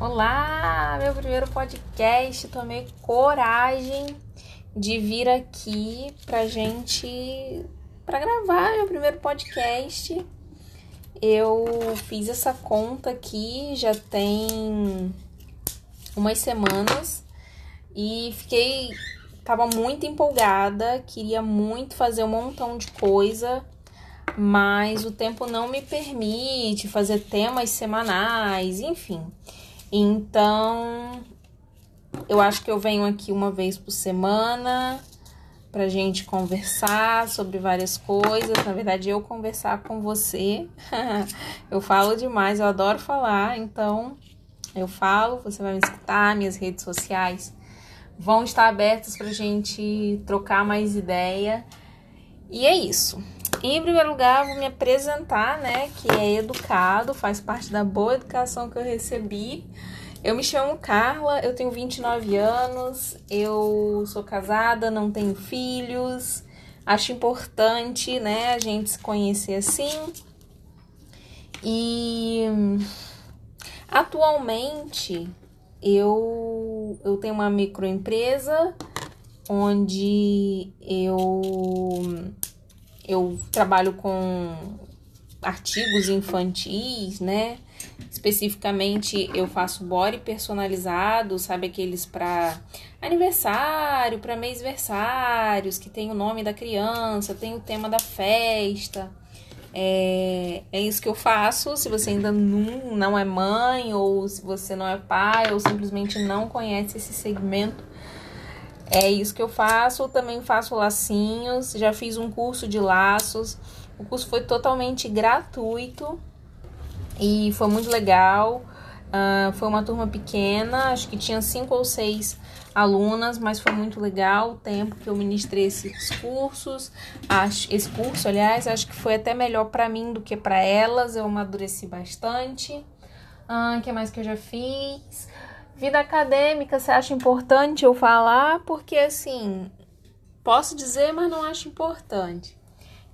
Olá, meu primeiro podcast. Tomei coragem de vir aqui pra gente para gravar meu primeiro podcast. Eu fiz essa conta aqui já tem umas semanas e fiquei tava muito empolgada, queria muito fazer um montão de coisa, mas o tempo não me permite fazer temas semanais, enfim. Então, eu acho que eu venho aqui uma vez por semana pra gente conversar sobre várias coisas. Na verdade, eu conversar com você. eu falo demais, eu adoro falar, então eu falo, você vai me escutar, minhas redes sociais vão estar abertas pra gente trocar mais ideia. E é isso. Em primeiro lugar, vou me apresentar, né? Que é educado, faz parte da boa educação que eu recebi. Eu me chamo Carla, eu tenho 29 anos, eu sou casada, não tenho filhos. Acho importante, né, a gente se conhecer assim. E atualmente eu, eu tenho uma microempresa onde eu eu trabalho com artigos infantis, né? Especificamente eu faço body personalizado, sabe aqueles para aniversário, para mêsversários, que tem o nome da criança, tem o tema da festa. É, é isso que eu faço. Se você ainda não, não é mãe, ou se você não é pai, ou simplesmente não conhece esse segmento, é isso que eu faço. Também faço lacinhos, já fiz um curso de laços. O curso foi totalmente gratuito e foi muito legal. Uh, foi uma turma pequena, acho que tinha cinco ou seis alunas, mas foi muito legal o tempo que eu ministrei esses cursos. Acho, esse curso, aliás, acho que foi até melhor para mim do que para elas. Eu amadureci bastante. O uh, que mais que eu já fiz? Vida acadêmica, você acha importante eu falar? Porque assim, posso dizer, mas não acho importante.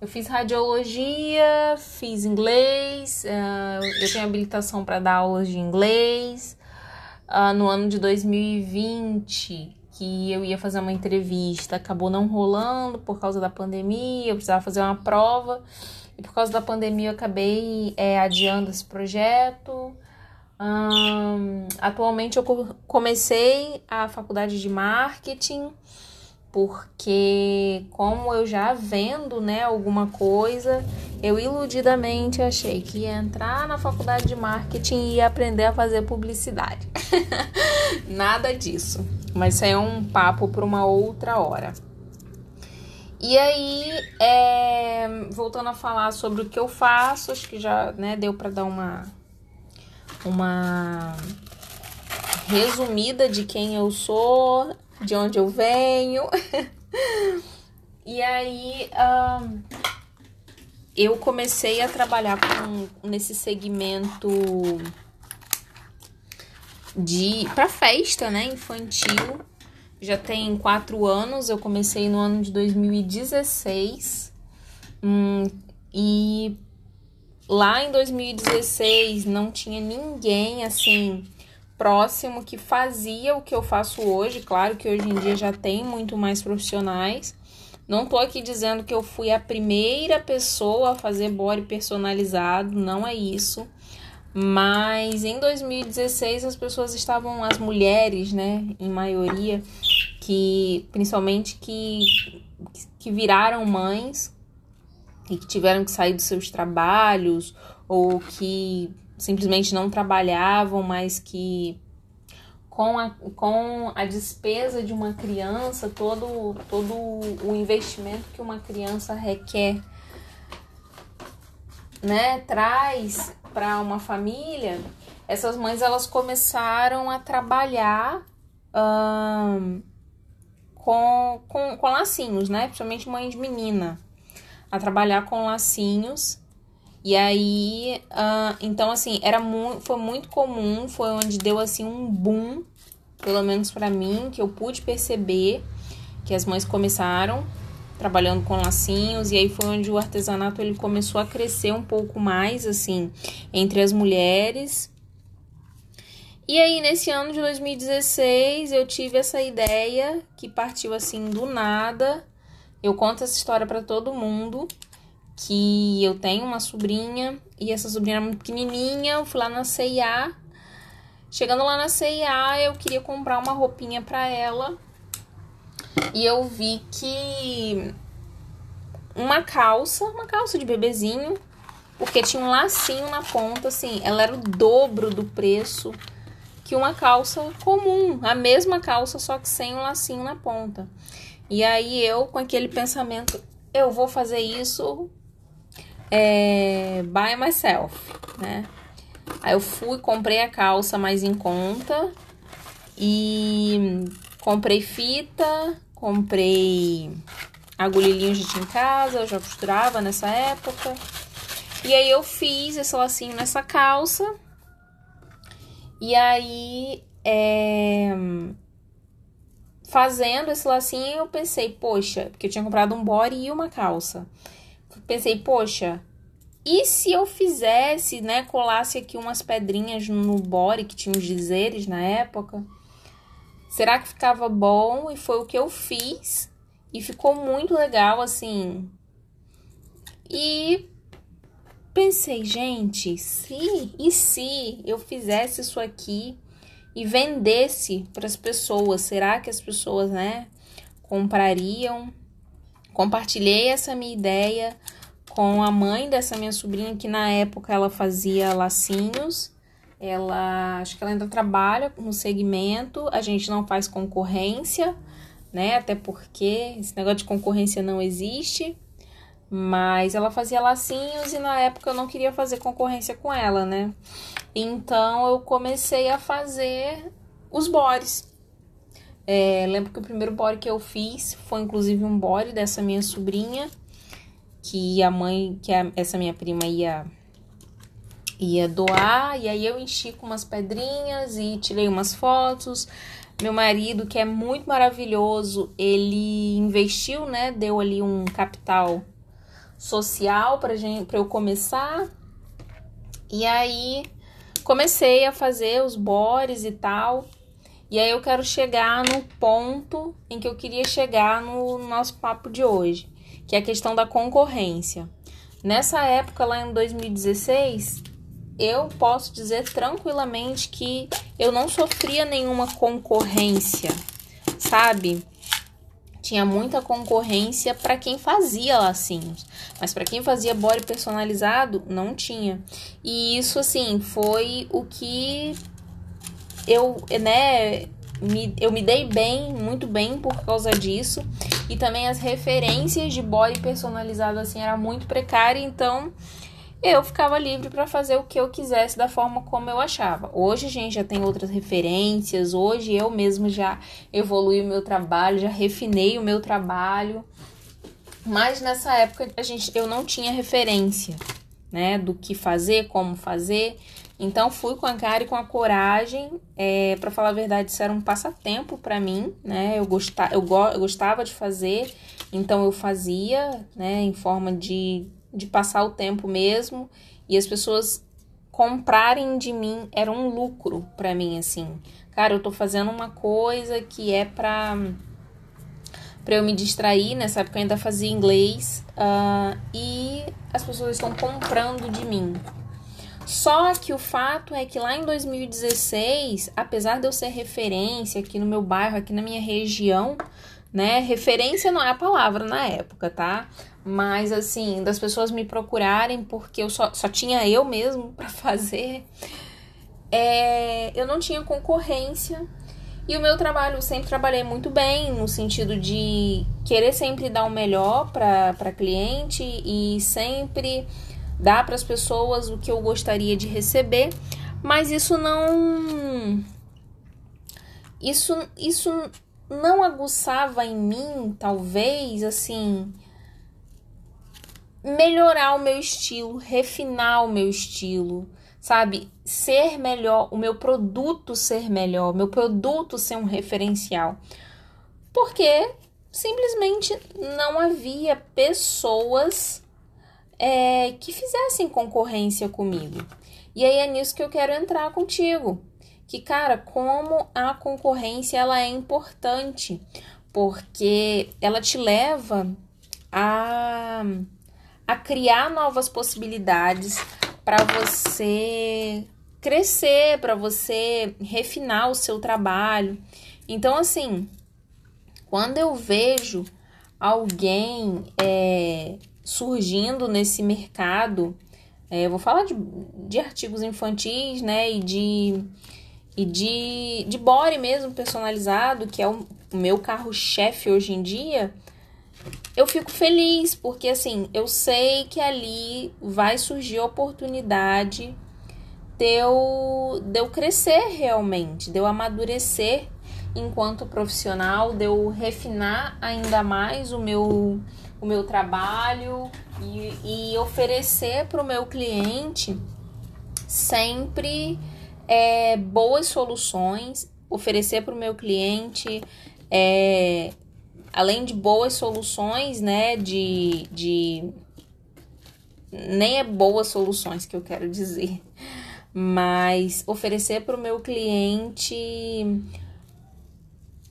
Eu fiz radiologia, fiz inglês, uh, eu tenho habilitação para dar aulas de inglês. Uh, no ano de 2020, que eu ia fazer uma entrevista, acabou não rolando por causa da pandemia, eu precisava fazer uma prova. E por causa da pandemia eu acabei é, adiando esse projeto. Atualmente eu comecei a faculdade de marketing porque como eu já vendo, né, alguma coisa, eu iludidamente achei que ia entrar na faculdade de marketing e ia aprender a fazer publicidade. Nada disso. Mas isso é um papo para uma outra hora. E aí, é, voltando a falar sobre o que eu faço, acho que já né, deu para dar uma uma resumida de quem eu sou, de onde eu venho. e aí um, eu comecei a trabalhar com, nesse segmento de para festa, né, infantil. Já tem quatro anos. Eu comecei no ano de 2016 hum, e Lá em 2016 não tinha ninguém assim próximo que fazia o que eu faço hoje. Claro que hoje em dia já tem muito mais profissionais. Não tô aqui dizendo que eu fui a primeira pessoa a fazer body personalizado, não é isso. Mas em 2016 as pessoas estavam, as mulheres, né, em maioria, que principalmente que, que viraram mães, e que tiveram que sair dos seus trabalhos ou que simplesmente não trabalhavam, mas que com a, com a despesa de uma criança, todo, todo o investimento que uma criança requer, né, traz para uma família, essas mães elas começaram a trabalhar hum, com, com, com lacinhos, né, principalmente mãe de menina a trabalhar com lacinhos. E aí, uh, então assim, era mu foi muito comum, foi onde deu assim um boom, pelo menos para mim, que eu pude perceber que as mães começaram trabalhando com lacinhos e aí foi onde o artesanato ele começou a crescer um pouco mais assim entre as mulheres. E aí, nesse ano de 2016, eu tive essa ideia que partiu assim do nada. Eu conto essa história para todo mundo que eu tenho uma sobrinha e essa sobrinha era muito pequenininha. Eu fui lá na CIA. Chegando lá na CIA, eu queria comprar uma roupinha para ela. E eu vi que uma calça, uma calça de bebezinho, porque tinha um lacinho na ponta, assim, ela era o dobro do preço que uma calça comum, a mesma calça, só que sem um lacinho na ponta. E aí eu, com aquele pensamento, eu vou fazer isso é, by myself, né? Aí eu fui, comprei a calça mais em conta e comprei fita, comprei agulhinho já tinha em casa, eu já costurava nessa época. E aí eu fiz esse lacinho nessa calça e aí, é... fazendo esse lacinho, eu pensei, poxa, porque eu tinha comprado um body e uma calça. Pensei, poxa, e se eu fizesse, né, colasse aqui umas pedrinhas no body que tinha os dizeres na época? Será que ficava bom? E foi o que eu fiz. E ficou muito legal, assim. E pensei, gente, se e se eu fizesse isso aqui e vendesse para as pessoas, será que as pessoas, né, comprariam? Compartilhei essa minha ideia com a mãe dessa minha sobrinha que na época ela fazia lacinhos. Ela, acho que ela ainda trabalha no segmento. A gente não faz concorrência, né? Até porque esse negócio de concorrência não existe. Mas ela fazia lacinhos e na época eu não queria fazer concorrência com ela, né? Então eu comecei a fazer os bores. É, lembro que o primeiro body que eu fiz foi inclusive um body dessa minha sobrinha, que a mãe, que a, essa minha prima ia ia doar, e aí eu enchi com umas pedrinhas e tirei umas fotos. Meu marido, que é muito maravilhoso, ele investiu, né? Deu ali um capital social para eu começar. E aí comecei a fazer os bores e tal. E aí eu quero chegar no ponto em que eu queria chegar no nosso papo de hoje, que é a questão da concorrência. Nessa época, lá em 2016, eu posso dizer tranquilamente que eu não sofria nenhuma concorrência, sabe? Tinha muita concorrência para quem fazia lacinhos, mas para quem fazia body personalizado não tinha. E isso assim foi o que eu, né, me, eu me dei bem, muito bem por causa disso. E também as referências de body personalizado assim era muito precária, então eu ficava livre para fazer o que eu quisesse da forma como eu achava. Hoje a gente já tem outras referências, hoje eu mesmo já evolui o meu trabalho, já refinei o meu trabalho. Mas nessa época a gente eu não tinha referência, né, do que fazer, como fazer. Então fui com a cara e com a coragem. É, para falar a verdade, isso era um passatempo para mim, né? Eu, gostava, eu, go, eu gostava de fazer, então eu fazia, né, em forma de de passar o tempo mesmo e as pessoas comprarem de mim era um lucro para mim assim. Cara, eu tô fazendo uma coisa que é pra, pra eu me distrair. Nessa época eu ainda fazia inglês uh, e as pessoas estão comprando de mim. Só que o fato é que lá em 2016, apesar de eu ser referência aqui no meu bairro, aqui na minha região, né? Referência não é a palavra na época, tá? Mas assim, das pessoas me procurarem porque eu só, só tinha eu mesmo para fazer. É, eu não tinha concorrência. E o meu trabalho, eu sempre trabalhei muito bem, no sentido de querer sempre dar o melhor para cliente e sempre dar para as pessoas o que eu gostaria de receber, mas isso não. Isso, isso não aguçava em mim, talvez, assim, melhorar o meu estilo, refinar o meu estilo, sabe? Ser melhor, o meu produto ser melhor, meu produto ser um referencial. Porque simplesmente não havia pessoas é, que fizessem concorrência comigo. E aí é nisso que eu quero entrar contigo que, cara, como a concorrência ela é importante, porque ela te leva a, a criar novas possibilidades para você crescer, para você refinar o seu trabalho. Então, assim, quando eu vejo alguém é, surgindo nesse mercado, é, eu vou falar de, de artigos infantis, né, e de e de, de body mesmo personalizado, que é o, meu carro-chefe hoje em dia, eu fico feliz, porque assim, eu sei que ali vai surgir oportunidade de eu, de eu crescer realmente, de eu amadurecer enquanto profissional, de eu refinar ainda mais o meu, o meu trabalho e, e oferecer para o meu cliente sempre é, boas soluções, oferecer para o meu cliente, é, além de boas soluções, né, de, de. Nem é boas soluções que eu quero dizer, mas oferecer para o meu cliente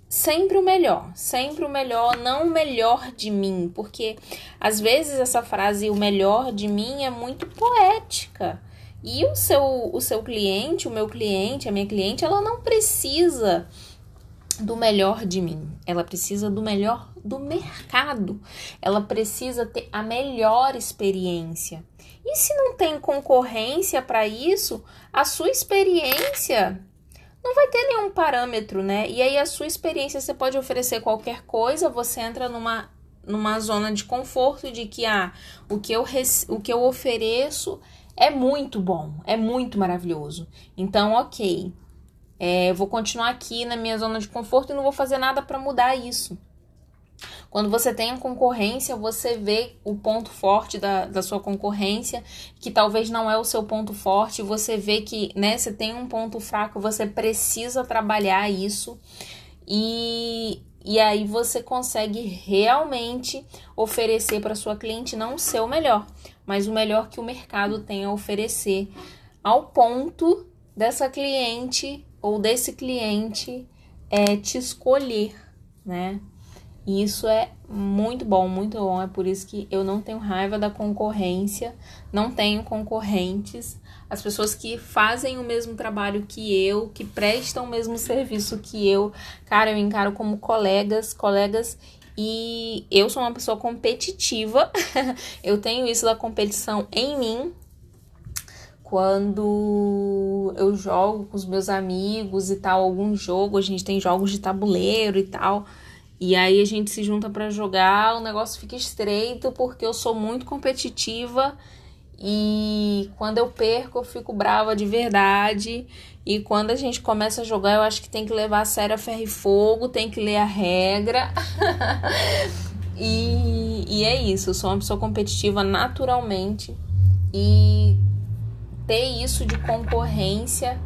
sempre o melhor, sempre o melhor, não o melhor de mim, porque às vezes essa frase o melhor de mim é muito poética. E o seu o seu cliente, o meu cliente, a minha cliente, ela não precisa do melhor de mim. Ela precisa do melhor do mercado. Ela precisa ter a melhor experiência. E se não tem concorrência para isso, a sua experiência não vai ter nenhum parâmetro, né? E aí a sua experiência você pode oferecer qualquer coisa, você entra numa numa zona de conforto de que ah, o que eu o que eu ofereço é muito bom, é muito maravilhoso. Então, OK. É, vou continuar aqui na minha zona de conforto e não vou fazer nada para mudar isso. Quando você tem a concorrência, você vê o ponto forte da, da sua concorrência, que talvez não é o seu ponto forte, você vê que né, você tem um ponto fraco, você precisa trabalhar isso. E, e aí você consegue realmente oferecer para sua cliente não o seu melhor, mas o melhor que o mercado tem a oferecer, ao ponto dessa cliente ou desse cliente é, te escolher, né? E isso é muito bom, muito bom. É por isso que eu não tenho raiva da concorrência, não tenho concorrentes. As pessoas que fazem o mesmo trabalho que eu, que prestam o mesmo serviço que eu, cara, eu encaro como colegas, colegas e eu sou uma pessoa competitiva. eu tenho isso da competição em mim. Quando eu jogo com os meus amigos e tal, algum jogo, a gente tem jogos de tabuleiro e tal. E aí a gente se junta para jogar, o negócio fica estreito porque eu sou muito competitiva e quando eu perco eu fico brava de verdade. E quando a gente começa a jogar, eu acho que tem que levar a sério a ferro e fogo, tem que ler a regra. e, e é isso, eu sou uma pessoa competitiva naturalmente. E ter isso de concorrência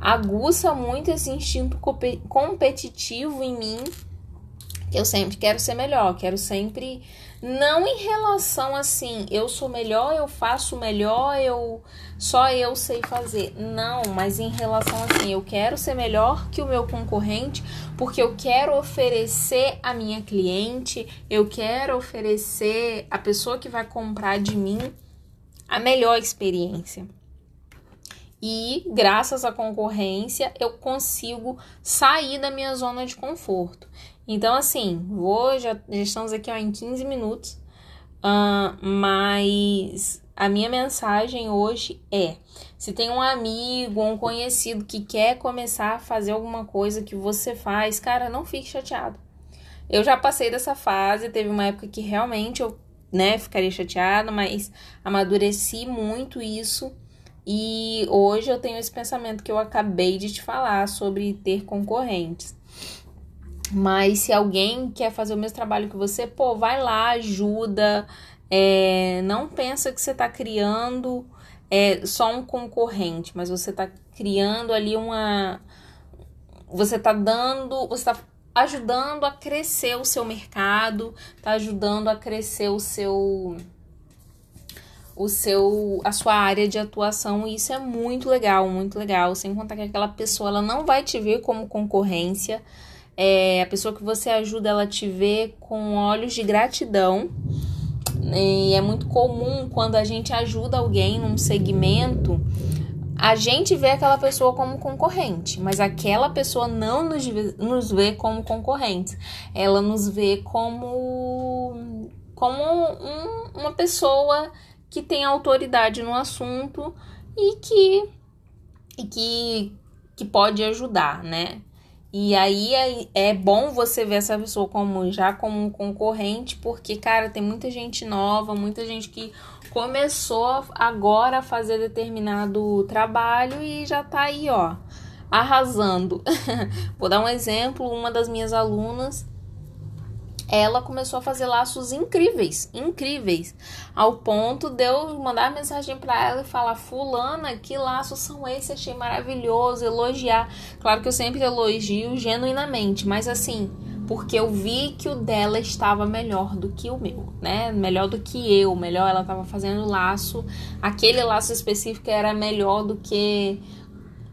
aguça muito esse instinto competitivo em mim eu sempre quero ser melhor, quero sempre. Não em relação assim, eu sou melhor, eu faço melhor, eu só eu sei fazer. Não, mas em relação assim, eu quero ser melhor que o meu concorrente, porque eu quero oferecer a minha cliente, eu quero oferecer a pessoa que vai comprar de mim a melhor experiência. E graças à concorrência, eu consigo sair da minha zona de conforto. Então, assim, vou, já, já estamos aqui ó, em 15 minutos, uh, mas a minha mensagem hoje é: se tem um amigo um conhecido que quer começar a fazer alguma coisa que você faz, cara, não fique chateado. Eu já passei dessa fase, teve uma época que realmente eu, né, ficaria chateada, mas amadureci muito isso. E hoje eu tenho esse pensamento que eu acabei de te falar sobre ter concorrentes. Mas se alguém quer fazer o mesmo trabalho que você, pô, vai lá, ajuda. É, não pensa que você está criando é, só um concorrente, mas você está criando ali uma. Você está dando. Você está ajudando a crescer o seu mercado, está ajudando a crescer o seu o seu a sua área de atuação e isso é muito legal, muito legal. Sem contar que aquela pessoa ela não vai te ver como concorrência. É, a pessoa que você ajuda ela te vê com olhos de gratidão. E é muito comum quando a gente ajuda alguém num segmento, a gente vê aquela pessoa como concorrente, mas aquela pessoa não nos vê, nos vê como concorrentes. Ela nos vê como como um, uma pessoa que tem autoridade no assunto e que, e que, que pode ajudar, né? E aí é, é bom você ver essa pessoa como já como um concorrente, porque, cara, tem muita gente nova, muita gente que começou agora a fazer determinado trabalho e já tá aí, ó, arrasando. Vou dar um exemplo, uma das minhas alunas ela começou a fazer laços incríveis, incríveis, ao ponto de eu mandar mensagem para ela e falar: Fulana, que laços são esses? Achei maravilhoso, elogiar. Claro que eu sempre elogio genuinamente, mas assim, porque eu vi que o dela estava melhor do que o meu, né? Melhor do que eu, melhor ela estava fazendo laço, aquele laço específico era melhor do que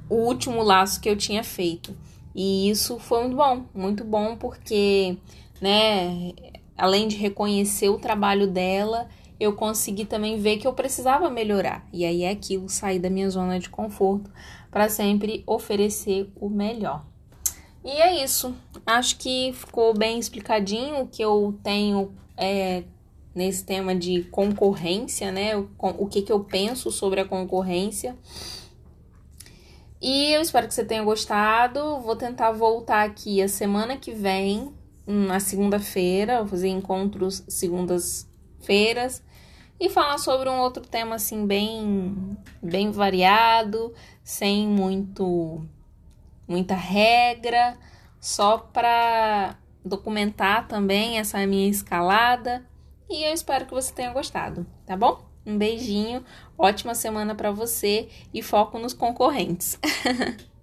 o último laço que eu tinha feito. E isso foi muito bom, muito bom porque né? Além de reconhecer o trabalho dela, eu consegui também ver que eu precisava melhorar. E aí é aquilo, sair da minha zona de conforto para sempre oferecer o melhor. E é isso. Acho que ficou bem explicadinho o que eu tenho é, nesse tema de concorrência, né? O, o que, que eu penso sobre a concorrência. E eu espero que você tenha gostado. Vou tentar voltar aqui a semana que vem na segunda-feira, vou fazer encontros segundas-feiras e falar sobre um outro tema assim bem bem variado, sem muito muita regra, só para documentar também essa minha escalada. E eu espero que você tenha gostado, tá bom? Um beijinho, ótima semana para você e foco nos concorrentes.